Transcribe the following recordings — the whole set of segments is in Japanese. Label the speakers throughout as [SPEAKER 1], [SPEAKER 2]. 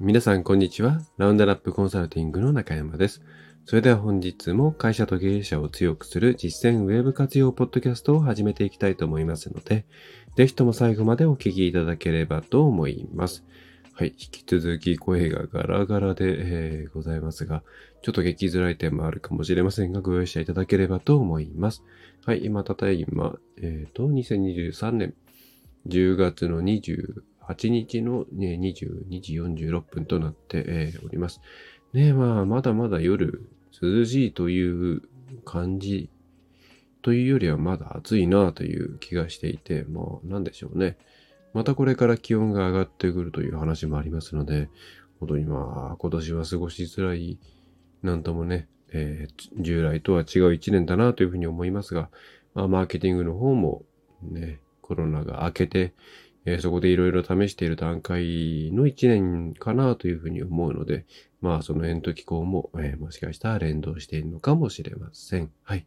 [SPEAKER 1] 皆さん、こんにちは。ラウンドラップコンサルティングの中山です。それでは本日も会社と経営者を強くする実践ウェブ活用ポッドキャストを始めていきたいと思いますので、ぜひとも最後までお聞きいただければと思います。はい。引き続き声がガラガラで、えー、ございますが、ちょっと聞きづらい点もあるかもしれませんが、ご容赦いただければと思います。はい。今、ただいま、えっ、ー、と、2023年10月の20 8日の、ね、22時46分となって、おります。ねまあ、まだまだ夜涼しいという感じというよりはまだ暑いなという気がしていて、まあ、なんでしょうね。またこれから気温が上がってくるという話もありますので、本当にまあ、今年は過ごしづらい、なんともね、えー、従来とは違う一年だなというふうに思いますが、まあ、マーケティングの方もね、コロナが明けて、えー、そこでいろいろ試している段階の一年かなというふうに思うので、まあその辺と気候も、えー、もしかしたら連動しているのかもしれません。はい。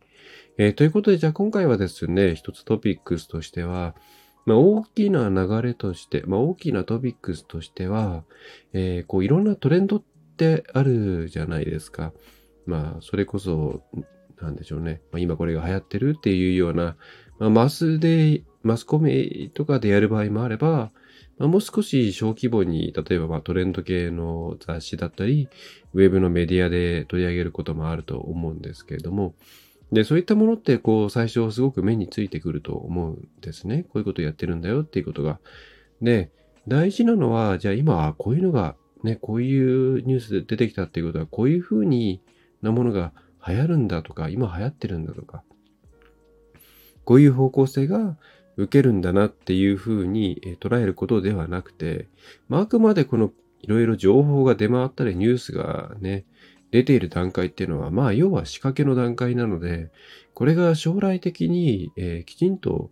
[SPEAKER 1] えー、ということで、じゃあ今回はですね、一つトピックスとしては、まあ、大きな流れとして、まあ、大きなトピックスとしては、えー、こういろんなトレンドってあるじゃないですか。まあ、それこそ、なんでしょうね。まあ、今これが流行ってるっていうような、まあ、マスでマスコミとかでやる場合もあれば、まあ、もう少し小規模に、例えばまトレンド系の雑誌だったり、ウェブのメディアで取り上げることもあると思うんですけれども、で、そういったものって、こう、最初すごく目についてくると思うんですね。こういうことやってるんだよっていうことが。で、大事なのは、じゃあ今、こういうのが、ね、こういうニュースで出てきたっていうことは、こういうふうになものが流行るんだとか、今流行ってるんだとか、こういう方向性が受けるんだなっていうふうに捉えることではなくて、まあ、あくまでこのいろいろ情報が出回ったりニュースがね、出ている段階っていうのは、まあ、要は仕掛けの段階なので、これが将来的に、えー、きちんと、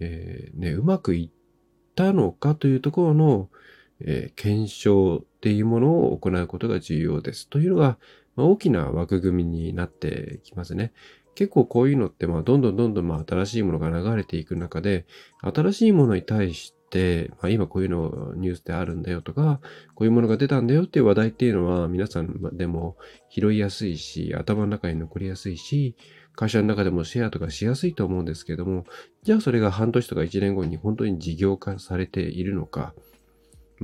[SPEAKER 1] えー、ね、うまくいったのかというところの、えー、検証っていうものを行うことが重要です。というのが、まあ、大きな枠組みになってきますね。結構こういうのって、まあ、どんどんどんどん、まあ、新しいものが流れていく中で、新しいものに対して、まあ、今こういうのニュースであるんだよとか、こういうものが出たんだよっていう話題っていうのは、皆さんでも拾いやすいし、頭の中に残りやすいし、会社の中でもシェアとかしやすいと思うんですけども、じゃあそれが半年とか1年後に本当に事業化されているのか、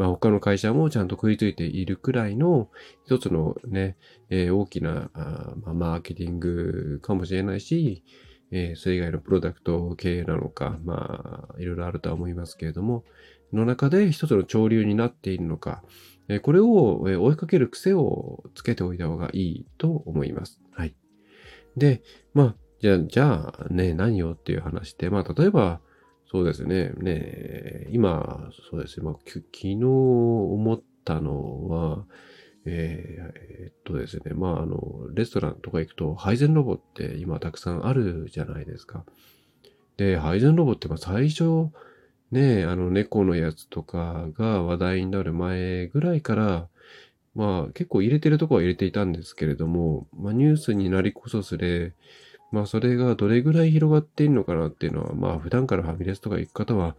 [SPEAKER 1] まあ他の会社もちゃんと食いついているくらいの一つのね、えー、大きなあ、まあ、マーケティングかもしれないし、えー、それ以外のプロダクト経営なのか、まあいろいろあるとは思いますけれども、の中で一つの潮流になっているのか、えー、これを追いかける癖をつけておいた方がいいと思います。はい。で、まあ、じゃあ、じゃあね、何をっていう話で、まあ例えば、そうですね。ね今、そうですね。まあ、昨日思ったのは、えー、えー、っとですね。まあ、あの、レストランとか行くと、配膳ロボって今たくさんあるじゃないですか。で、配膳ロボってまあ最初、ねあの猫のやつとかが話題になる前ぐらいから、まあ結構入れてるとこは入れていたんですけれども、まあニュースになりこそすれ、まあそれがどれぐらい広がっているのかなっていうのは、まあ普段からファミレスとか行く方は、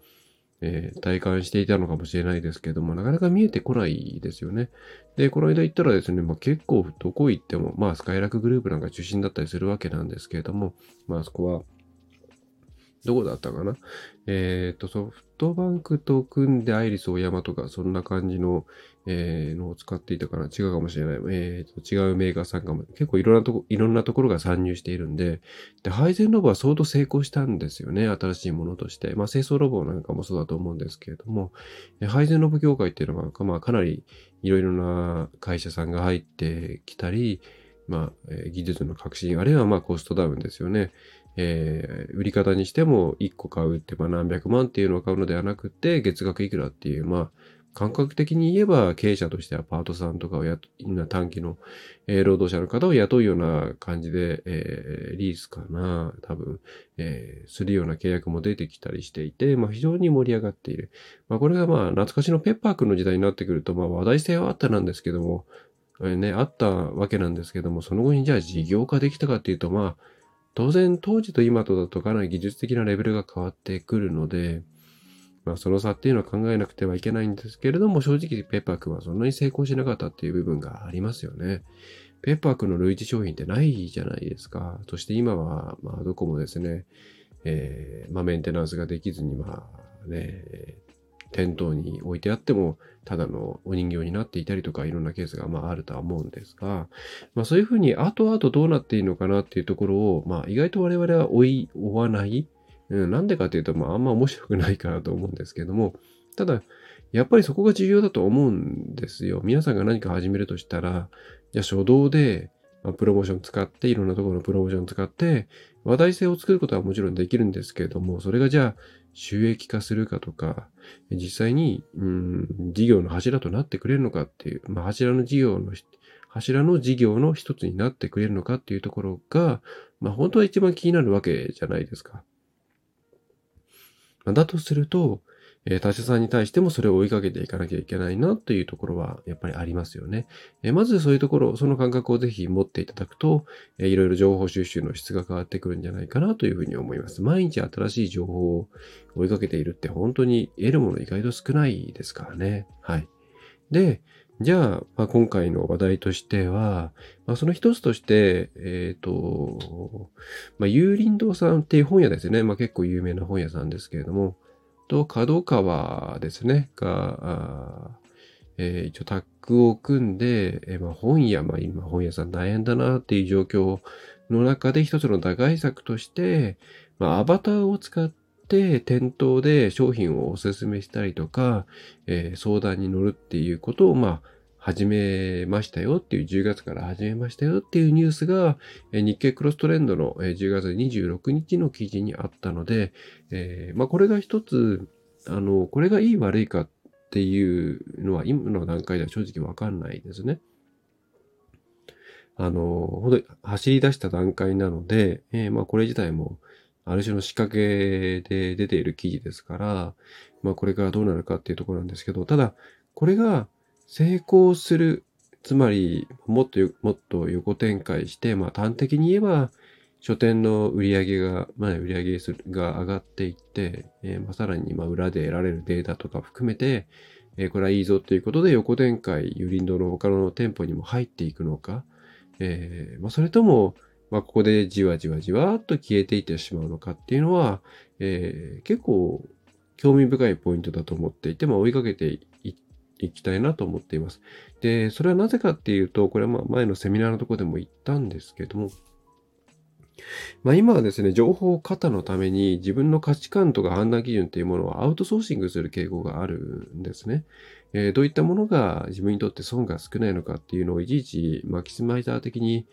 [SPEAKER 1] えー、体感していたのかもしれないですけども、なかなか見えてこないですよね。で、この間行ったらですね、まあ結構どこ行っても、まあスカイラックグループなんか中心だったりするわけなんですけれども、まあそこは、どこだったかな？えっ、ー、と、ソフトバンクと組んでアイリスオーヤマとか、そんな感じの、えー、のを使っていたかな？違うかもしれない。えー、と、違うメーカーさんかも。結構いろんなとこ、いろんなところが参入しているんで、で、配膳ロボは相当成功したんですよね。新しいものとして。まあ、清掃ロボなんかもそうだと思うんですけれども、配膳ロボ業界っていうのが、まあ、かなりいろいろな会社さんが入ってきたり、まあ、技術の革新、あるいはまあコストダウンですよね。えー、売り方にしても1個買うってまあ何百万っていうのを買うのではなくて、月額いくらっていう、まあ、感覚的に言えば経営者としてはパートさんとかをやな短期の、えー、労働者の方を雇うような感じで、えー、リースかな、多分、えー、するような契約も出てきたりしていて、まあ非常に盛り上がっている。まあこれがまあ懐かしのペッパーくんの時代になってくると、まあ話題性はあったなんですけども、ね、あったわけなんですけども、その後にじゃあ事業化できたかっていうと、まあ、当然当時と今とだとかなり技術的なレベルが変わってくるので、まあ、その差っていうのは考えなくてはいけないんですけれども、正直ペッパーくんはそんなに成功しなかったっていう部分がありますよね。ペッパーくんの類似商品ってないじゃないですか。そして今は、まあ、どこもですね、えー、まあ、メンテナンスができずに、まあ、ね、店頭に置いてあっても、ただのお人形になっていたりとか、いろんなケースがまああるとは思うんですが、まあそういうふうに後々どうなっていいのかなっていうところを、まあ意外と我々は追い、追わない。うん、なんでかっていうと、まああんま面白くないかなと思うんですけども、ただ、やっぱりそこが重要だと思うんですよ。皆さんが何か始めるとしたら、じゃあ初動で、まあ、プロモーション使って、いろんなところのプロモーション使って、話題性を作ることはもちろんできるんですけれども、それがじゃあ収益化するかとか、実際に、うん、事業の柱となってくれるのかっていう、まあ、柱の事業の、柱の事業の一つになってくれるのかっていうところが、まあ、本当は一番気になるわけじゃないですか。だとすると、えー、他社さんに対してもそれを追いかけていかなきゃいけないなというところはやっぱりありますよね。えー、まずそういうところ、その感覚をぜひ持っていただくと、えー、いろいろ情報収集の質が変わってくるんじゃないかなというふうに思います。毎日新しい情報を追いかけているって本当に得るもの意外と少ないですからね。はい。で、じゃあ、まあ、今回の話題としては、まあ、その一つとして、えっ、ー、と、まあ、有林堂さんっていう本屋ですね。まあ、結構有名な本屋さんですけれども、と、角川ですね、が、えー、一応タッグを組んで、えー、まあ、本屋、まあ、今本屋さん大変だなっていう状況の中で一つの打開策として、まあ、アバターを使って店頭で商品をお勧めしたりとか、えー、相談に乗るっていうことを、まあ、始めましたよっていう、10月から始めましたよっていうニュースが、日経クロストレンドの10月26日の記事にあったので、えー、まあこれが一つ、あの、これがいい悪いかっていうのは今の段階では正直わかんないですね。あの、ほんと走り出した段階なので、えー、まあこれ自体もある種の仕掛けで出ている記事ですから、まあこれからどうなるかっていうところなんですけど、ただ、これが成功する、つまり、もっともっと横展開して、まあ端的に言えば、書店の売り上げが、まあ、売り上げが上がっていって、えー、まあ、さらに、まあ、裏で得られるデータとか含めて、えー、これはいいぞということで横展開、ユリンドの他の店舗にも入っていくのか、えー、まあ、それとも、まあ、ここでじわじわじわっと消えていってしまうのかっていうのは、えー、結構興味深いポイントだと思っていて、まあ、追いかけていきたいなと思っています。で、それはなぜかっていうと、これはまあ前のセミナーのとこでも言ったんですけども、まあ、今はですね、情報過多のために自分の価値観とか判断基準というものをアウトソーシングする傾向があるんですね。えー、どういったものが自分にとって損が少ないのかっていうのをいちいちマキシマイザー的に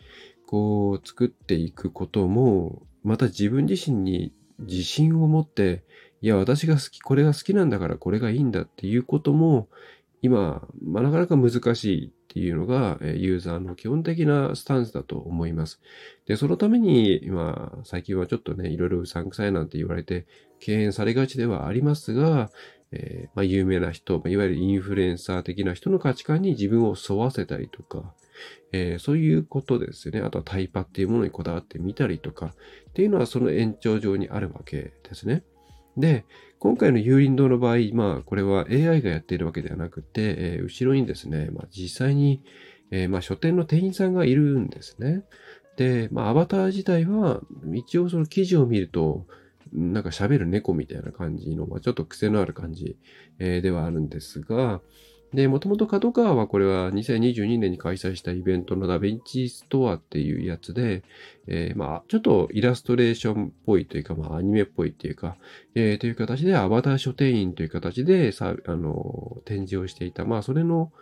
[SPEAKER 1] こう作っていくことも、また自分自身に自信を持って、いや、私が好き、これが好きなんだからこれがいいんだっていうことも、今、まあ、なかなか難しいっていうのが、ユーザーの基本的なスタンスだと思います。で、そのために、まあ、最近はちょっとね、いろいろうさんくさいなんて言われて、敬遠されがちではありますが、えー、まあ、有名な人、いわゆるインフルエンサー的な人の価値観に自分を沿わせたりとか、えー、そういうことですね。あとはタイパっていうものにこだわってみたりとか、っていうのはその延長上にあるわけですね。で、今回の有林堂の場合、まあ、これは AI がやっているわけではなくて、えー、後ろにですね、まあ、実際に、えー、まあ、書店の店員さんがいるんですね。で、まあ、アバター自体は、一応その記事を見ると、なんか喋る猫みたいな感じの、まあ、ちょっと癖のある感じ、えー、ではあるんですが、で、もともと角川はこれは2022年に開催したイベントのダヴィンチストアっていうやつで、えー、まあ、ちょっとイラストレーションっぽいというか、まあ、アニメっぽいっていうか、えー、という形でアバター書店員という形でさ、あの、展示をしていた。まあ、それの、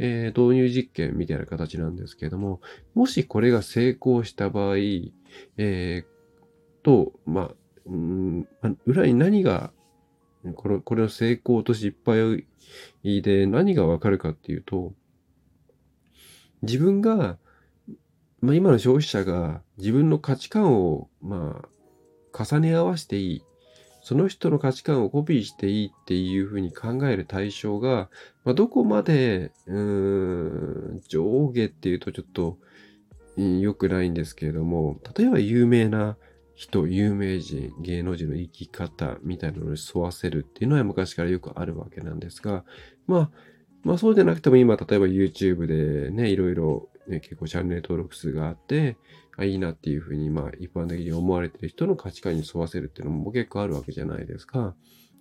[SPEAKER 1] えー、導入実験みたいな形なんですけれども、もしこれが成功した場合、えー、と、まあ、うん、裏に何がこれこれの成功と失敗で何がわかるかっていうと、自分が、まあ、今の消費者が自分の価値観を、まあ、重ね合わせていい。その人の価値観をコピーしていいっていうふうに考える対象が、まあ、どこまで、うーん、上下っていうとちょっと良くないんですけれども、例えば有名な人、有名人、芸能人の生き方みたいなのに沿わせるっていうのは昔からよくあるわけなんですが、まあ、まあそうじゃなくても今、例えば YouTube でね、いろいろ、ね、結構チャンネル登録数があって、あいいなっていうふうに、まあ一般的に思われてる人の価値観に沿わせるっていうのも結構あるわけじゃないですか。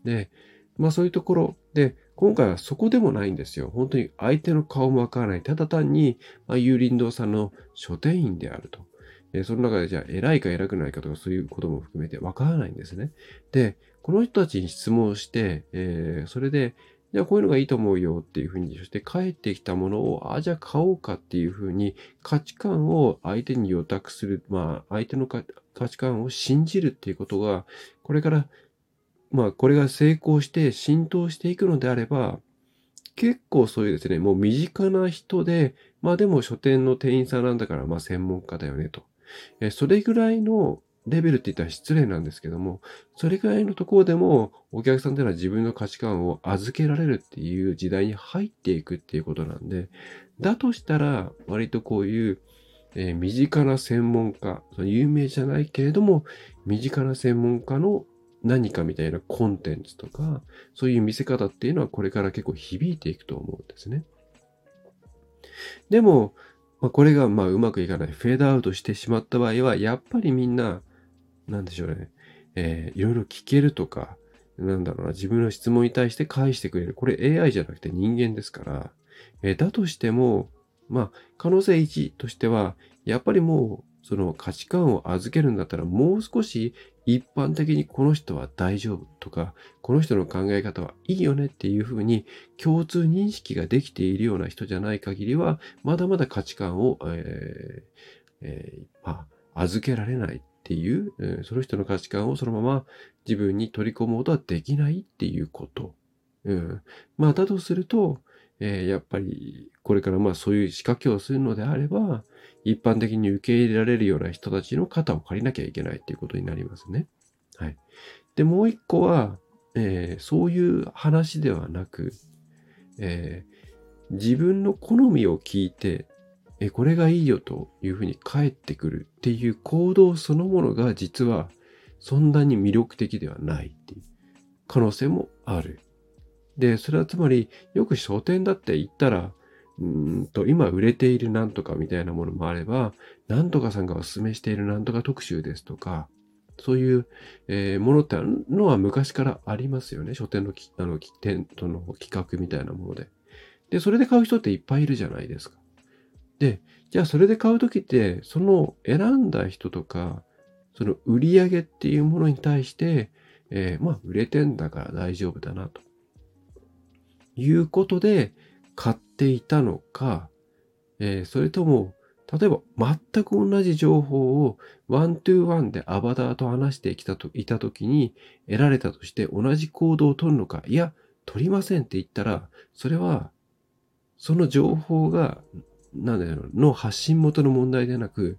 [SPEAKER 1] で、まあそういうところで、今回はそこでもないんですよ。本当に相手の顔もわからない。ただ単に、まあ、有林堂さんの書店員であると。えその中でじゃあ偉いか偉くないかとかそういうことも含めてわからないんですね。で、この人たちに質問して、えー、それで、じゃあこういうのがいいと思うよっていうふうにして帰ってきたものを、あ、じゃあ買おうかっていうふうに価値観を相手に予託する、まあ相手の価値観を信じるっていうことが、これからまあこれが成功して浸透していくのであれば、結構そういうですね、もう身近な人で、まあでも書店の店員さんなんだから、まあ専門家だよねと。えそれぐらいのレベルって言ったら失礼なんですけども、それぐらいのところでもお客さんっていうのは自分の価値観を預けられるっていう時代に入っていくっていうことなんで、だとしたら割とこういう、えー、身近な専門家、有名じゃないけれども、身近な専門家の何かみたいなコンテンツとか、そういう見せ方っていうのはこれから結構響いていくと思うんですね。でも、まあ、これがまあうまくいかない、フェードアウトしてしまった場合は、やっぱりみんな、なんでしょうね、えー、いろいろ聞けるとか、なんだろうな、自分の質問に対して返してくれる。これ AI じゃなくて人間ですから、えー、だとしても、まあ、可能性1としては、やっぱりもう、その価値観を預けるんだったら、もう少し一般的にこの人は大丈夫とか、この人の考え方はいいよねっていうふうに共通認識ができているような人じゃない限りは、まだまだ価値観を、えーえー、まあ、預けられないっていう、えー、その人の価値観をそのまま自分に取り込むことはできないっていうこと。うん、まあ、だとすると、えー、やっぱりこれからまあそういう仕掛けをするのであれば、一般的に受け入れられるような人たちの肩を借りなきゃいけないっていうことになりますね。はい。で、もう一個は、えー、そういう話ではなく、えー、自分の好みを聞いて、え、これがいいよというふうに返ってくるっていう行動そのものが実はそんなに魅力的ではないっていう可能性もある。で、それはつまりよく書店だって言ったらうんと、今売れているなんとかみたいなものもあれば、なんとかさんがお勧めしているなんとか特集ですとか、そういう、えー、ものってのは昔からありますよね。書店のあのテントの企画みたいなもので。で、それで買う人っていっぱいいるじゃないですか。で、じゃあそれで買うときって、その選んだ人とか、その売り上げっていうものに対して、えー、まあ、売れてんだから大丈夫だなと。いうことで、買っていたのか、えー、それとも、例えば全く同じ情報をワントゥーワンでアバターと話してきたといたときに得られたとして同じ行動を取るのか、いや、取りませんって言ったら、それは、その情報が、なんだろう、の発信元の問題でなく、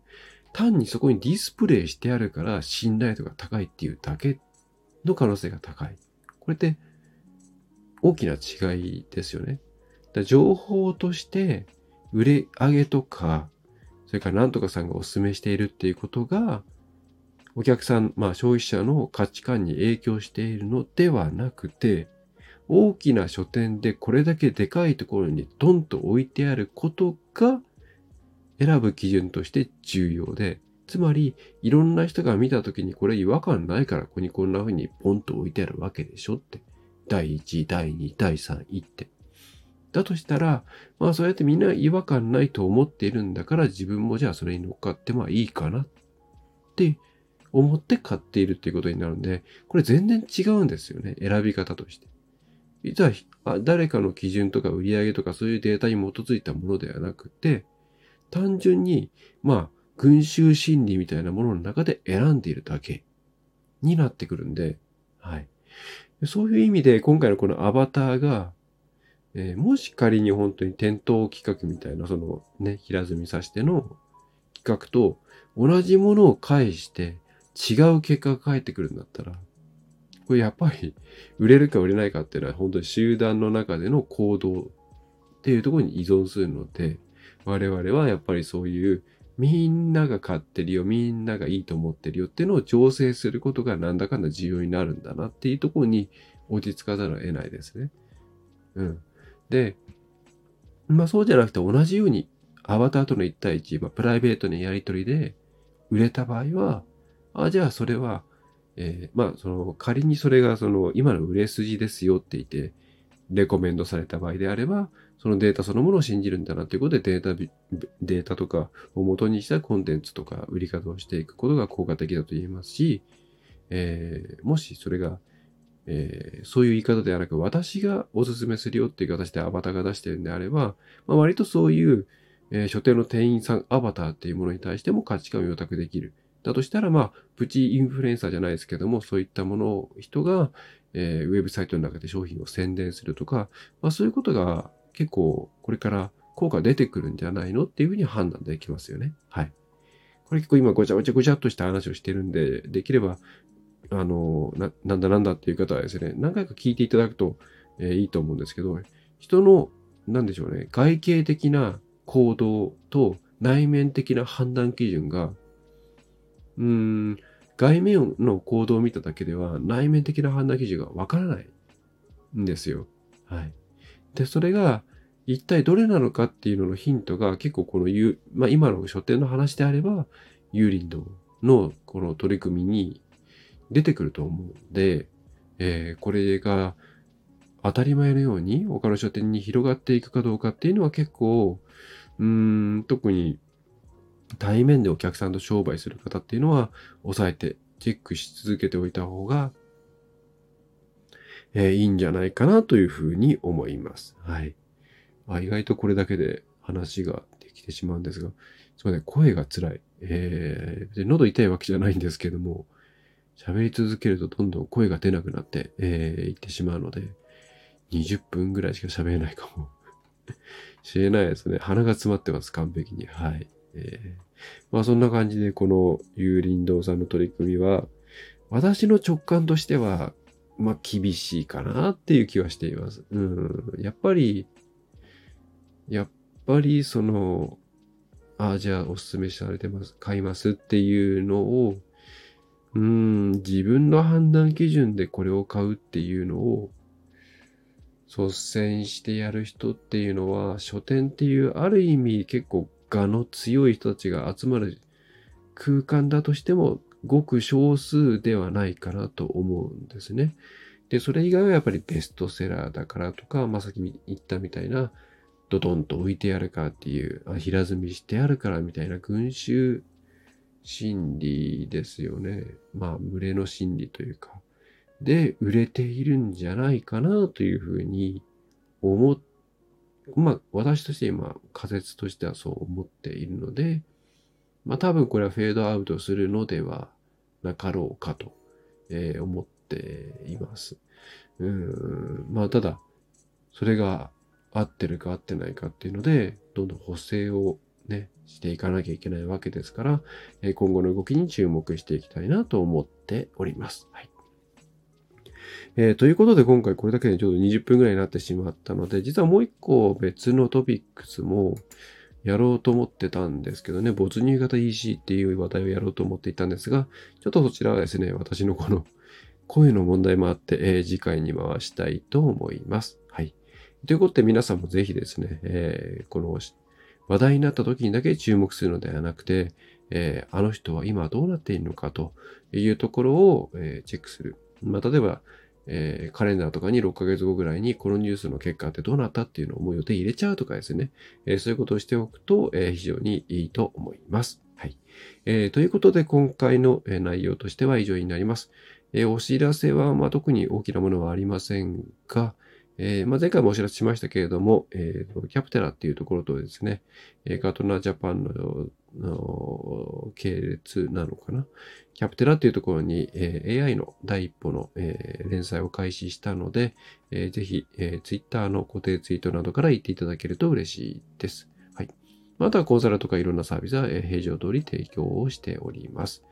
[SPEAKER 1] 単にそこにディスプレイしてあるから信頼度が高いっていうだけの可能性が高い。これって大きな違いですよね。情報として売れ上げとか、それから何とかさんがお勧めしているっていうことが、お客さん、まあ消費者の価値観に影響しているのではなくて、大きな書店でこれだけでかいところにドンと置いてあることが選ぶ基準として重要で、つまりいろんな人が見た時にこれ違和感ないからここにこんな風にポンと置いてあるわけでしょって。第1、第2、第3位って。だとしたら、まあそうやってみんな違和感ないと思っているんだから自分もじゃあそれに乗っかってまあいいかなって思って買っているっていうことになるんで、これ全然違うんですよね。選び方として。実は誰かの基準とか売り上げとかそういうデータに基づいたものではなくて、単純に、まあ、群衆心理みたいなものの中で選んでいるだけになってくるんで、はい。そういう意味で今回のこのアバターがえー、もし仮に本当に店頭企画みたいな、そのね、平積みさしての企画と同じものを返して違う結果が返ってくるんだったら、これやっぱり売れるか売れないかっていうのは本当に集団の中での行動っていうところに依存するので、我々はやっぱりそういうみんなが買ってるよ、みんながいいと思ってるよっていうのを調整することがなんだかんだ重要になるんだなっていうところに落ち着かざるを得ないですね。うん。で、まあそうじゃなくて同じようにアバターとの1対1、まあ、プライベートのやりとりで売れた場合は、あ、じゃあそれは、えー、まあその仮にそれがその今の売れ筋ですよって言って、レコメンドされた場合であれば、そのデータそのものを信じるんだなということでデータ、データとかを元にしたコンテンツとか売り方をしていくことが効果的だと言えますし、えー、もしそれが、えー、そういう言い方ではなく、私がおすすめするよっていう形でアバターが出してるんであれば、まあ、割とそういう、えー、書店の店員さんアバターっていうものに対しても価値観を予託できる。だとしたら、まあ、プチインフルエンサーじゃないですけども、そういったものを人が、えー、ウェブサイトの中で商品を宣伝するとか、まあ、そういうことが結構これから効果出てくるんじゃないのっていうふうに判断できますよね。はい。これ結構今ごちゃごちゃごちゃっとした話をしてるんで、できれば、あの、ななんだなんだっていう方はですね、何回か聞いていただくと、えー、いいと思うんですけど、人の、なんでしょうね、外形的な行動と内面的な判断基準が、うーん、外面の行動を見ただけでは内面的な判断基準がわからないんですよ。はい。で、それが一体どれなのかっていうののヒントが結構この、まあ、今の書店の話であれば、ユーリンドのこの取り組みに出てくると思うんで、えー、これが当たり前のように他の書店に広がっていくかどうかっていうのは結構、うーん、特に対面でお客さんと商売する方っていうのは抑えてチェックし続けておいた方が、えー、いいんじゃないかなというふうに思います。はい。あ意外とこれだけで話ができてしまうんですが、すみません、声が辛い。えー、喉痛いわけじゃないんですけども、喋り続けるとどんどん声が出なくなって、えー、いってしまうので、20分ぐらいしか喋れないかも しれないですね。鼻が詰まってます、完璧に。はい。えー、まあそんな感じでこの有林堂さんの取り組みは、私の直感としては、まあ厳しいかなっていう気はしています。うん。やっぱり、やっぱりその、ああ、じゃあおすすめされてます、買いますっていうのを、うん、自分の判断基準でこれを買うっていうのを率先してやる人っていうのは書店っていうある意味結構我の強い人たちが集まる空間だとしても、ごく少数ではないかなと思うんですね。で、それ以外はやっぱりベストセラーだからとか、まあ、さっき言ったみたいな、ドドンと置いてやるかっていう、あ平積みしてやるからみたいな群衆心理ですよね。まあ、群れの心理というか。で、売れているんじゃないかなというふうに思っまあ、私として今、仮説としてはそう思っているので、まあ多分これはフェードアウトするのではなかろうかと、えー、思っています。うん、まあただ、それが合ってるか合ってないかっていうので、どんどん補正をね、していかなきゃいけないわけですから、え今後の動きに注目していきたいなと思っております。はい。えー、ということで今回これだけでちょうど20分ぐらいになってしまったので、実はもう一個別のトピックスもやろうと思ってたんですけどね、没入型 EC っていう話題をやろうと思っていたんですが、ちょっとそちらはですね、私のこの声の問題もあって、えー、次回に回したいと思います。はい。ということで皆さんもぜひですね、えー、この話題になった時にだけ注目するのではなくて、えー、あの人は今どうなっているのかというところを、えー、チェックする。まあ、例えば、えー、カレンダーとかに6ヶ月後ぐらいにこのニュースの結果ってどうなったっていうのをもう予定入れちゃうとかですね、えー、そういうことをしておくと、えー、非常にいいと思います。はい。えー、ということで今回の内容としては以上になります。えー、お知らせは、まあ、特に大きなものはありませんが、えーまあ、前回もお知らせしましたけれども、えー、キャプテラっていうところとですね、えー、カートナージャパンの系列なのかな。キャプテラっていうところに、え、AI の第一歩の、え、連載を開始したので、えー、ぜひ、えー、Twitter の固定ツイートなどから言っていただけると嬉しいです。はい。またはコンサルとかいろんなサービスは、え、平常通り提供をしております。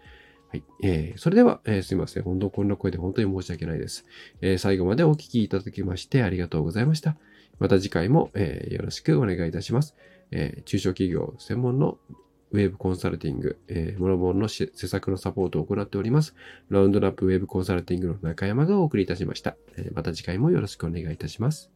[SPEAKER 1] はい。えー、それでは、えー、すいません。本当こんな声で本当に申し訳ないです。えー、最後までお聞きいただきましてありがとうございました。また次回も、えー、よろしくお願いいたします。えー、中小企業専門のウェブコンサルティング、えー、もろもろの施策のサポートを行っております。ラウンドラップウェブコンサルティングの中山がお送りいたしました。えー、また次回もよろしくお願いいたします。